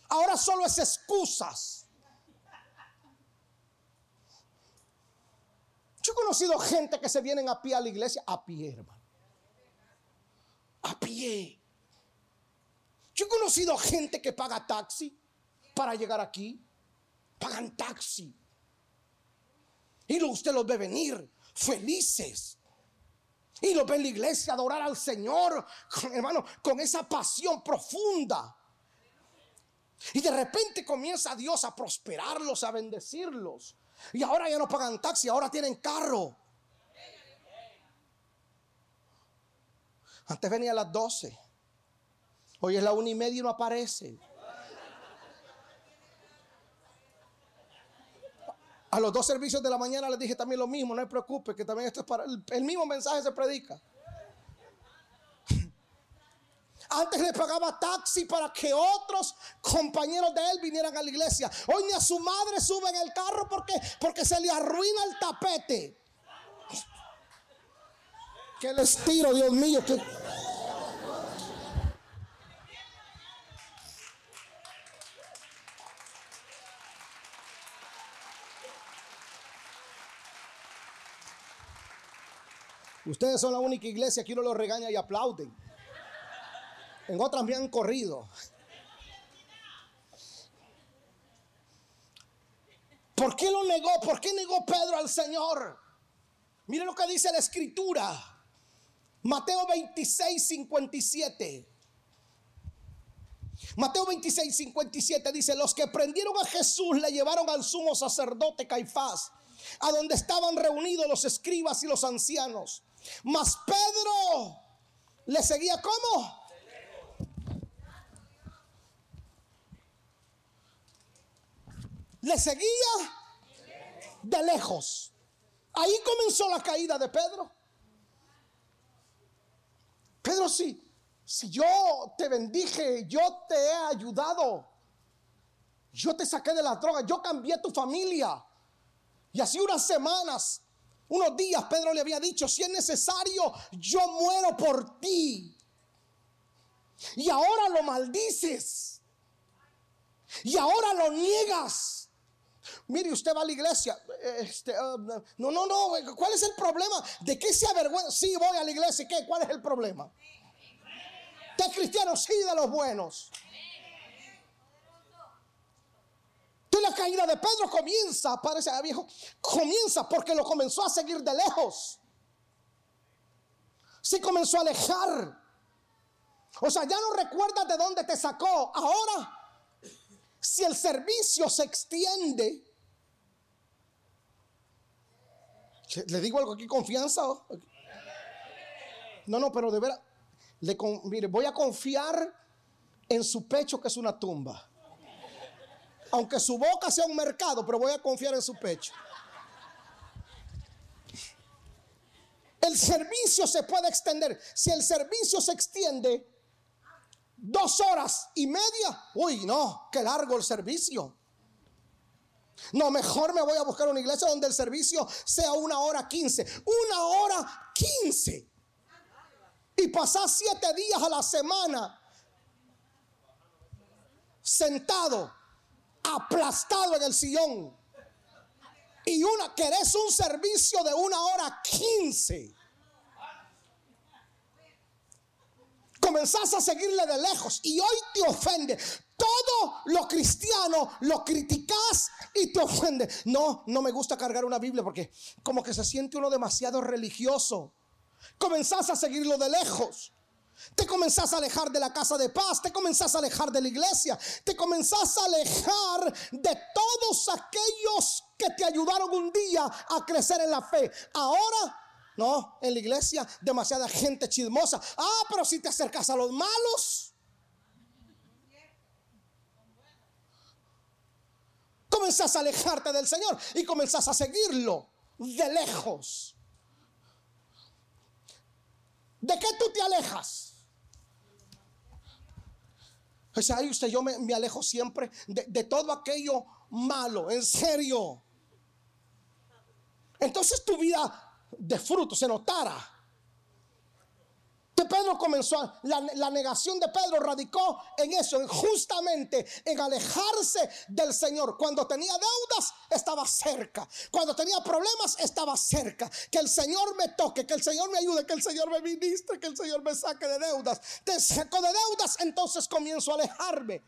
Ahora solo es excusas. He conocido gente que se vienen a pie a la iglesia, a pie, hermano. A pie. Yo he conocido gente que paga taxi para llegar aquí. Pagan taxi. Y usted los ve venir felices. Y lo ve en la iglesia adorar al Señor, hermano, con esa pasión profunda. Y de repente comienza Dios a prosperarlos, a bendecirlos. Y ahora ya no pagan taxi, ahora tienen carro. Antes venía a las 12. Hoy es la una y media y no aparece. A los dos servicios de la mañana les dije también lo mismo, no se preocupe, que también esto es para el, mismo mensaje se predica. Antes le pagaba taxi para que otros compañeros de él vinieran a la iglesia. Hoy ni a su madre sube en el carro porque, porque se le arruina el tapete. ¿Qué les tiro, Dios mío? Que... Ustedes son la única iglesia que uno los regaña y aplauden. En otras me han corrido. ¿Por qué lo negó? ¿Por qué negó Pedro al Señor? Miren lo que dice la escritura. Mateo 26, 57. Mateo 26, 57 dice, los que prendieron a Jesús le llevaron al sumo sacerdote Caifás, a donde estaban reunidos los escribas y los ancianos. Mas Pedro le seguía como. Le seguía de lejos. Ahí comenzó la caída de Pedro. Pedro, si, si yo te bendije, yo te he ayudado, yo te saqué de la droga, yo cambié tu familia. Y así unas semanas unos días Pedro le había dicho, si es necesario, yo muero por ti. Y ahora lo maldices. Y ahora lo niegas. Mire, usted va a la iglesia. Este, uh, no, no, no. ¿Cuál es el problema? ¿De qué se avergüenza? Sí, voy a la iglesia. ¿Qué? ¿Cuál es el problema? ¿De cristiano? Sí, de los buenos. la caída de Pedro comienza, parece ah, viejo, comienza porque lo comenzó a seguir de lejos. Se comenzó a alejar. O sea, ya no recuerdas de dónde te sacó. Ahora, si el servicio se extiende, le digo algo aquí, confianza. No, no, pero de verdad, le, mire, voy a confiar en su pecho que es una tumba. Aunque su boca sea un mercado, pero voy a confiar en su pecho. El servicio se puede extender. Si el servicio se extiende dos horas y media, uy, no, qué largo el servicio. No, mejor me voy a buscar una iglesia donde el servicio sea una hora quince. Una hora quince. Y pasar siete días a la semana sentado aplastado en el sillón. Y una, querés un servicio de una hora quince. Comenzás a seguirle de lejos y hoy te ofende. Todo lo cristiano lo criticas y te ofende. No, no me gusta cargar una Biblia porque como que se siente uno demasiado religioso. Comenzás a seguirlo de lejos. Te comenzás a alejar de la casa de paz, te comenzás a alejar de la iglesia, te comenzás a alejar de todos aquellos que te ayudaron un día a crecer en la fe. Ahora, no, en la iglesia demasiada gente chismosa. Ah, pero si te acercas a los malos. Comenzás a alejarte del Señor y comenzás a seguirlo de lejos. ¿De qué tú te alejas? O sea, ahí usted, yo me, alejo siempre de, de todo aquello malo, en serio. Entonces tu vida de fruto se notara. Pedro comenzó, la, la, negación de Pedro radicó en eso, en justamente en alejarse del Señor. Cuando tenía deudas, estaba cerca. Cuando tenía problemas, estaba cerca. Que el Señor me toque, que el Señor me ayude, que el Señor me ministre, que el Señor me saque de deudas. Te saco de deudas, entonces comienzo a alejarme.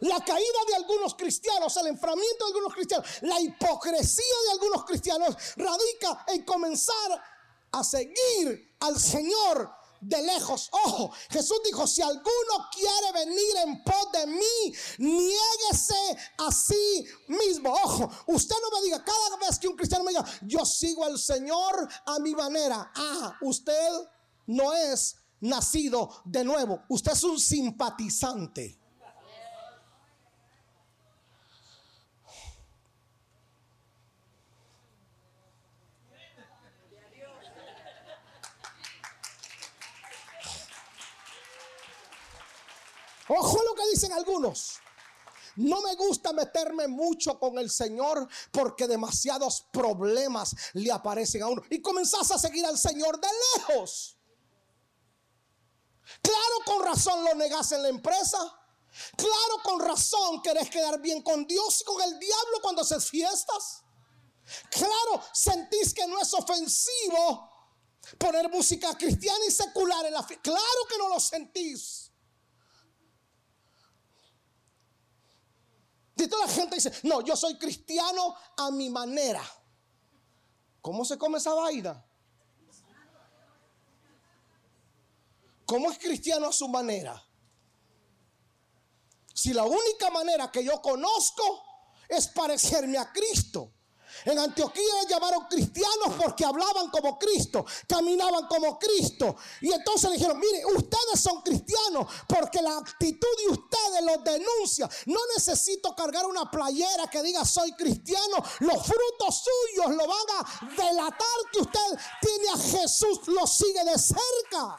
La caída de algunos cristianos, el enfriamiento de algunos cristianos, la hipocresía de algunos cristianos radica en comenzar a seguir al Señor de lejos. Ojo, Jesús dijo, si alguno quiere venir en pos de mí, niéguese a sí mismo. Ojo, usted no me diga cada vez que un cristiano me diga, yo sigo al Señor a mi manera. Ah, usted no es nacido de nuevo, usted es un simpatizante. Ojo lo que dicen algunos. No me gusta meterme mucho con el Señor porque demasiados problemas le aparecen a uno. Y comenzás a seguir al Señor de lejos. Claro, con razón lo negás en la empresa. Claro, con razón querés quedar bien con Dios y con el diablo cuando haces fiestas. Claro, sentís que no es ofensivo poner música cristiana y secular en la fiesta. Claro que no lo sentís. Y toda la gente dice, no, yo soy cristiano a mi manera. ¿Cómo se come esa vaina? ¿Cómo es cristiano a su manera? Si la única manera que yo conozco es parecerme a Cristo. En Antioquía llamaron cristianos porque hablaban como Cristo, caminaban como Cristo. Y entonces le dijeron, mire, ustedes son cristianos porque la actitud de ustedes los denuncia. No necesito cargar una playera que diga soy cristiano. Los frutos suyos lo van a delatar que usted tiene a Jesús, lo sigue de cerca.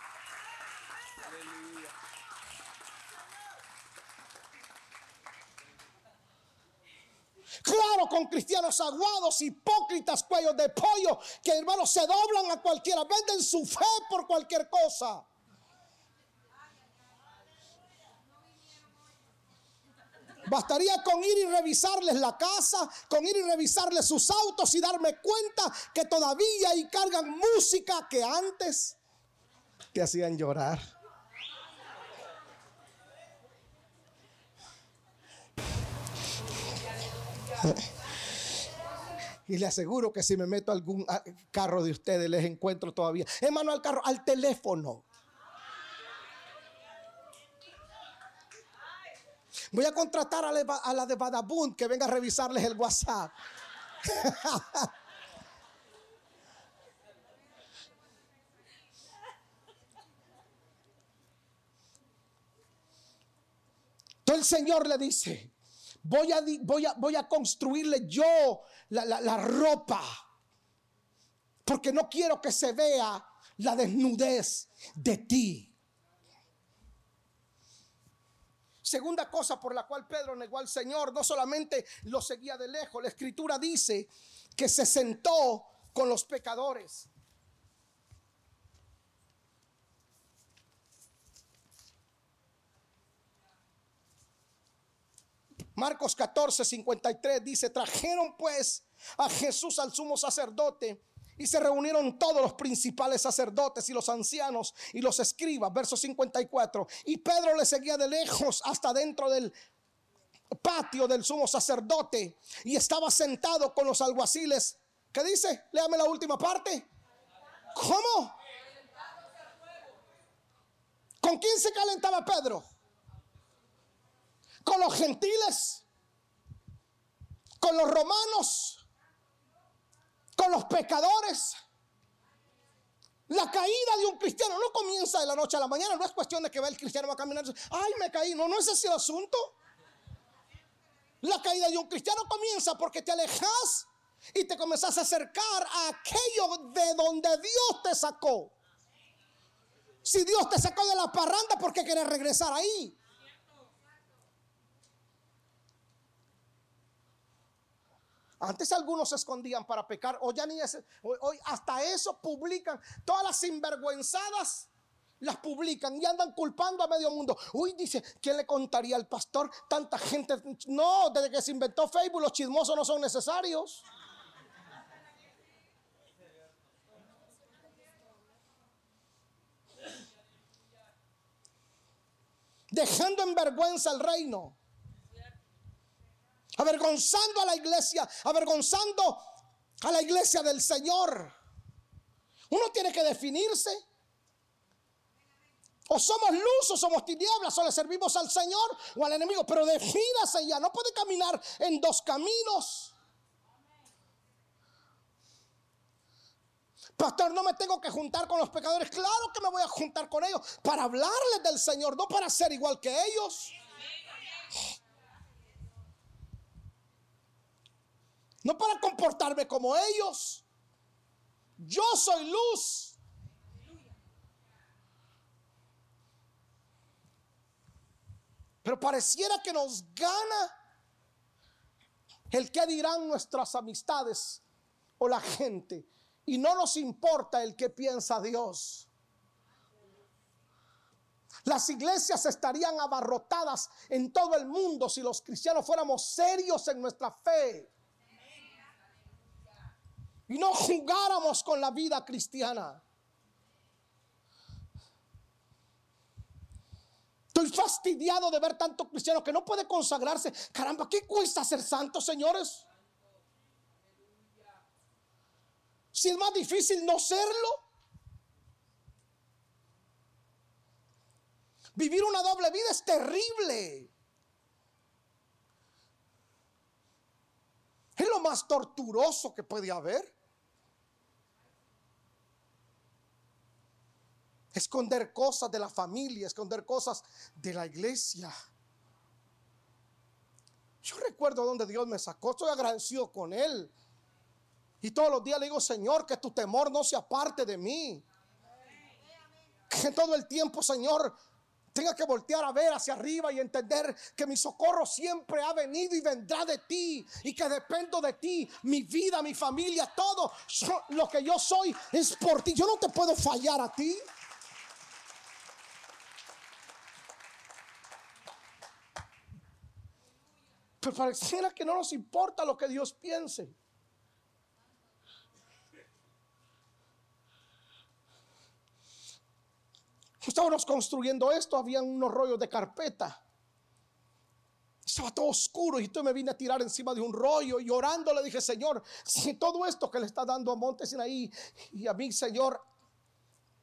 Claro, con cristianos aguados, hipócritas, cuellos de pollo, que hermanos se doblan a cualquiera, venden su fe por cualquier cosa. Bastaría con ir y revisarles la casa, con ir y revisarles sus autos y darme cuenta que todavía ahí cargan música que antes te hacían llorar. Y le aseguro que si me meto a algún carro de ustedes, les encuentro todavía. Hermano, al carro, al teléfono. Voy a contratar a la, de Badabun que venga a revisarles el WhatsApp. *laughs* Entonces el Señor le dice, Voy a, construirle yo la, la ropa. Porque no quiero que se vea la desnudez de ti. Segunda cosa por la cual Pedro negó al Señor, no solamente lo seguía de lejos, la escritura dice que se sentó con los pecadores. Marcos 14, 53 dice, trajeron pues a Jesús al sumo sacerdote y se reunieron todos los principales sacerdotes y los ancianos y los escribas, verso 54. Y Pedro le seguía de lejos hasta dentro del patio del sumo sacerdote y estaba sentado con los alguaciles. ¿Qué dice? Léame la última parte. ¿Cómo? ¿Con quién se calentaba Pedro? Con los gentiles, con los romanos, con los pecadores. La caída de un cristiano no comienza de la noche a la mañana, no es cuestión de que va el cristiano va a caminar, ay, me caí, no, no es ese el asunto. La caída de un cristiano comienza porque te alejas y te comenzás a acercar a aquello de donde Dios te sacó. Si Dios te sacó de la parranda, ¿por qué quieres regresar ahí? Antes algunos se escondían para pecar, hoy ya ni hasta eso publican, todas las sinvergüenzadas las publican y andan culpando a medio mundo. Uy, dice, ¿quién le contaría al pastor? Tanta gente. No, desde que se inventó Facebook, los chismosos no son necesarios. Dejando en vergüenza el reino. Avergonzando a la iglesia, avergonzando a la iglesia del Señor. Uno tiene que definirse. O somos luz o somos tinieblas, o le servimos al Señor o al enemigo. Pero defínase ya, no puede caminar en dos caminos. Pastor, no me tengo que juntar con los pecadores. Claro que me voy a juntar con ellos para hablarles del Señor, no para ser igual que ellos. No para comportarme como ellos. Yo soy luz. Pero pareciera que nos gana el que dirán nuestras amistades o la gente. Y no nos importa el que piensa Dios. Las iglesias estarían abarrotadas en todo el mundo si los cristianos fuéramos serios en nuestra fe. Y no jugáramos con la vida cristiana. Estoy fastidiado de ver tanto cristiano que no puede consagrarse. Caramba, ¿qué cuesta ser santo, señores? Si es más difícil no serlo. Vivir una doble vida es terrible. Es lo más torturoso que puede haber. Esconder cosas de la familia, esconder cosas de la iglesia. Yo recuerdo donde Dios me sacó, estoy agradecido con Él. Y todos los días le digo, Señor, que tu temor no se aparte de mí. Que todo el tiempo, Señor, tenga que voltear a ver hacia arriba y entender que mi socorro siempre ha venido y vendrá de ti y que dependo de ti, mi vida, mi familia, todo lo que yo soy es por ti. Yo no te puedo fallar a ti. Pero pareciera que no nos importa lo que Dios piense. Estábamos construyendo esto, había unos rollos de carpeta. Estaba todo oscuro y tú me vine a tirar encima de un rollo y orando le dije, Señor, si todo esto que le está dando a Montes ahí y a mí, Señor,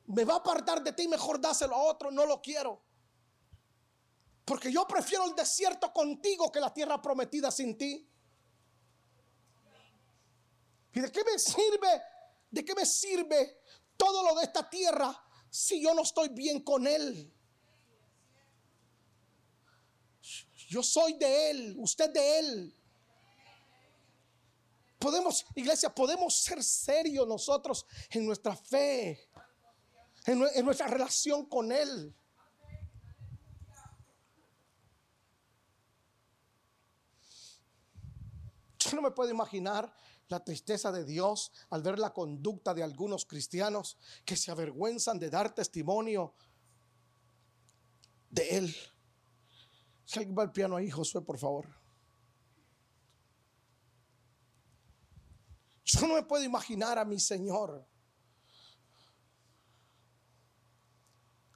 me va a apartar de ti, mejor dáselo a otro, no lo quiero. Porque yo prefiero el desierto contigo que la tierra prometida sin ti. ¿Y de qué me sirve? ¿De qué me sirve todo lo de esta tierra si yo no estoy bien con Él? Yo soy de Él, usted de Él. Podemos, iglesia, podemos ser serios nosotros en nuestra fe, en, en nuestra relación con Él. Yo no me puedo imaginar la tristeza de Dios al ver la conducta de algunos cristianos que se avergüenzan de dar testimonio de Él. Si alguien va al piano ahí, Josué, por favor. Yo no me puedo imaginar a mi Señor.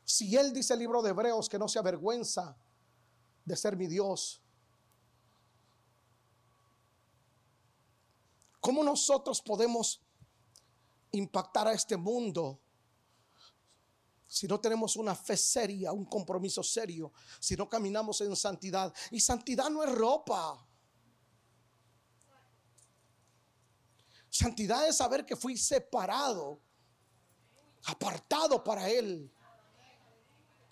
Si Él dice el libro de Hebreos que no se avergüenza de ser mi Dios, ¿Cómo nosotros podemos impactar a este mundo si no tenemos una fe seria, un compromiso serio, si no caminamos en santidad? Y santidad no es ropa. Santidad es saber que fui separado, apartado para Él.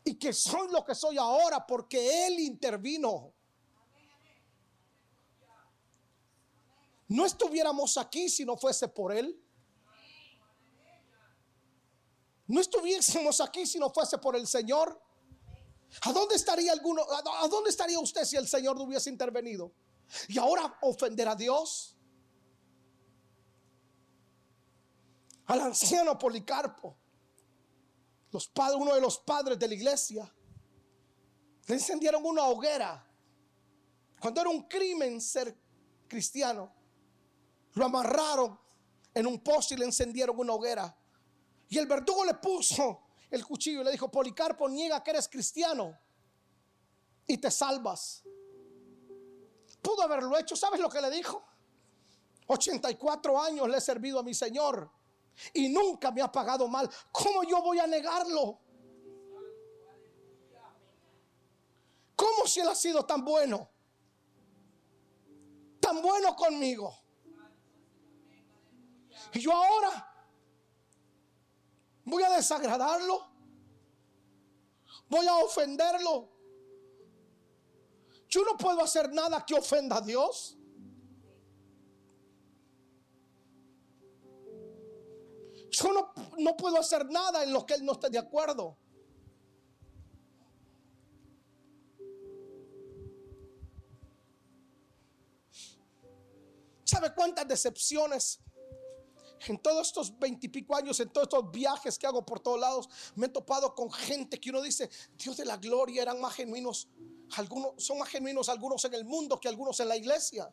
Y que soy lo que soy ahora porque Él intervino. No estuviéramos aquí si no fuese por Él. No estuviésemos aquí si no fuese por el Señor. ¿A dónde estaría alguno? ¿A dónde estaría usted si el Señor no hubiese intervenido? Y ahora ofender a Dios. Al anciano Policarpo, uno de los padres de la iglesia, le encendieron una hoguera. Cuando era un crimen ser cristiano, lo amarraron en un poste y le encendieron una hoguera. Y el verdugo le puso el cuchillo y le dijo, Policarpo, niega que eres cristiano y te salvas. Pudo haberlo hecho. ¿Sabes lo que le dijo? 84 años le he servido a mi Señor y nunca me ha pagado mal. ¿Cómo yo voy a negarlo? ¿Cómo si Él ha sido tan bueno? Tan bueno conmigo. Y yo ahora voy a desagradarlo. Voy a ofenderlo. Yo no puedo hacer nada que ofenda a Dios. Yo no, no puedo hacer nada en lo que Él no esté de acuerdo. ¿Sabe cuántas decepciones en todos estos veintipico años, en todos estos viajes que hago por todos lados, me he topado con gente que uno dice, Dios de la gloria, eran más genuinos, algunos son más genuinos algunos en el mundo que algunos en la iglesia.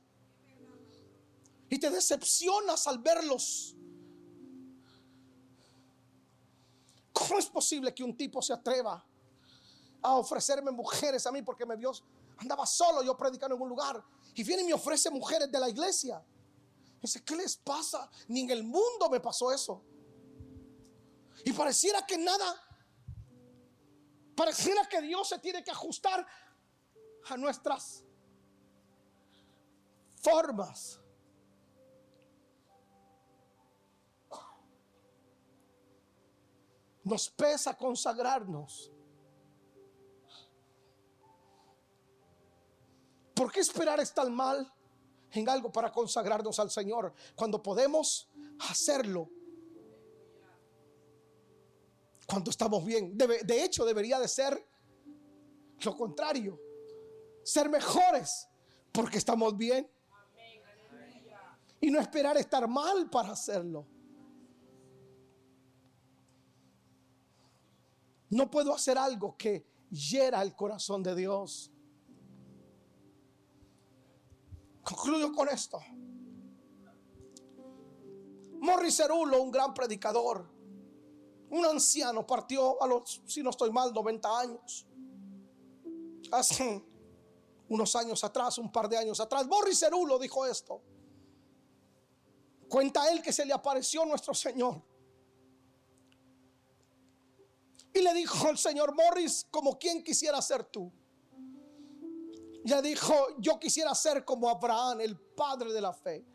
Y te decepcionas al verlos. ¿Cómo es posible que un tipo se atreva a ofrecerme mujeres a mí porque me vio, andaba solo yo predicando en un lugar y viene y me ofrece mujeres de la iglesia? Dice, ¿qué les pasa? Ni en el mundo me pasó eso. Y pareciera que nada, pareciera que Dios se tiene que ajustar a nuestras formas. Nos pesa consagrarnos. ¿Por qué esperar estar mal? En algo para consagrarnos al Señor cuando podemos hacerlo cuando estamos bien. de hecho, debería de ser lo contrario. Ser mejores porque estamos bien. Y no esperar estar mal para hacerlo. No puedo hacer algo que hiera el corazón de Dios. Concluyo con esto. Morris Cerulo, un gran predicador, un anciano, partió a los, si no estoy mal, 90 años. Hace unos años atrás, un par de años atrás, Morris Cerulo dijo esto. Cuenta él que se le apareció nuestro Señor. Y le dijo al Señor Morris, como quien quisiera ser tú. Ya dijo, yo quisiera ser como Abraham, el padre de la fe.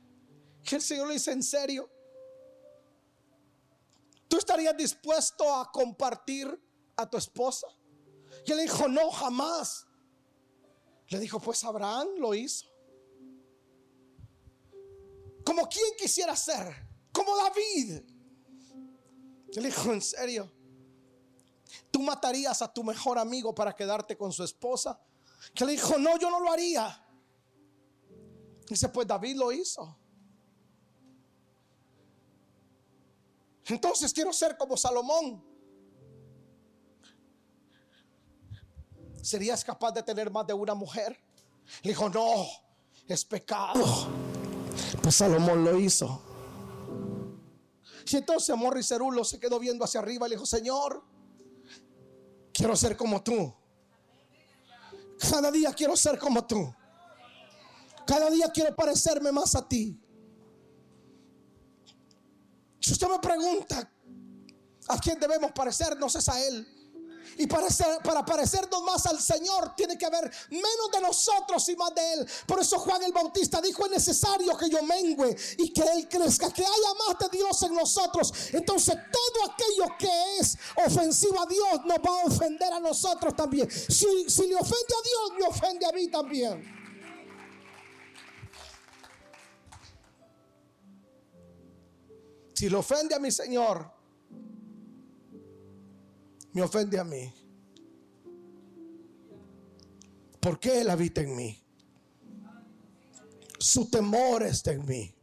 Que el Señor le dice, ¿en serio? ¿Tú estarías dispuesto a compartir a tu esposa? Y él dijo, no, jamás. Le dijo, pues Abraham lo hizo. Como quien quisiera ser, como David. Y le dijo, ¿en serio? ¿Tú matarías a tu mejor amigo para quedarte con su esposa? Que le dijo, no, yo no lo haría. Dice, pues David lo hizo. Entonces quiero ser como Salomón. ¿Serías capaz de tener más de una mujer? Le dijo, no, es pecado. Pues Salomón lo hizo. Y entonces Morris Cerulo se quedó viendo hacia arriba le dijo, Señor, quiero ser como tú. Cada día quiero ser como tú. Cada día quiero parecerme más a ti. Si usted me pregunta a quién debemos parecernos es a Él. Y para, parecernos más al Señor tiene que haber menos de nosotros y más de Él. Por eso Juan el Bautista dijo, es necesario que yo mengüe y que Él crezca, que haya más de Dios en nosotros. Entonces todo aquello que es ofensivo a Dios nos va a ofender a nosotros también. Si, si le ofende a Dios, me ofende a mí también. Si le ofende a mi Señor, me ofende a mí. ¿Por qué Él habita en mí? Su temor está en mí.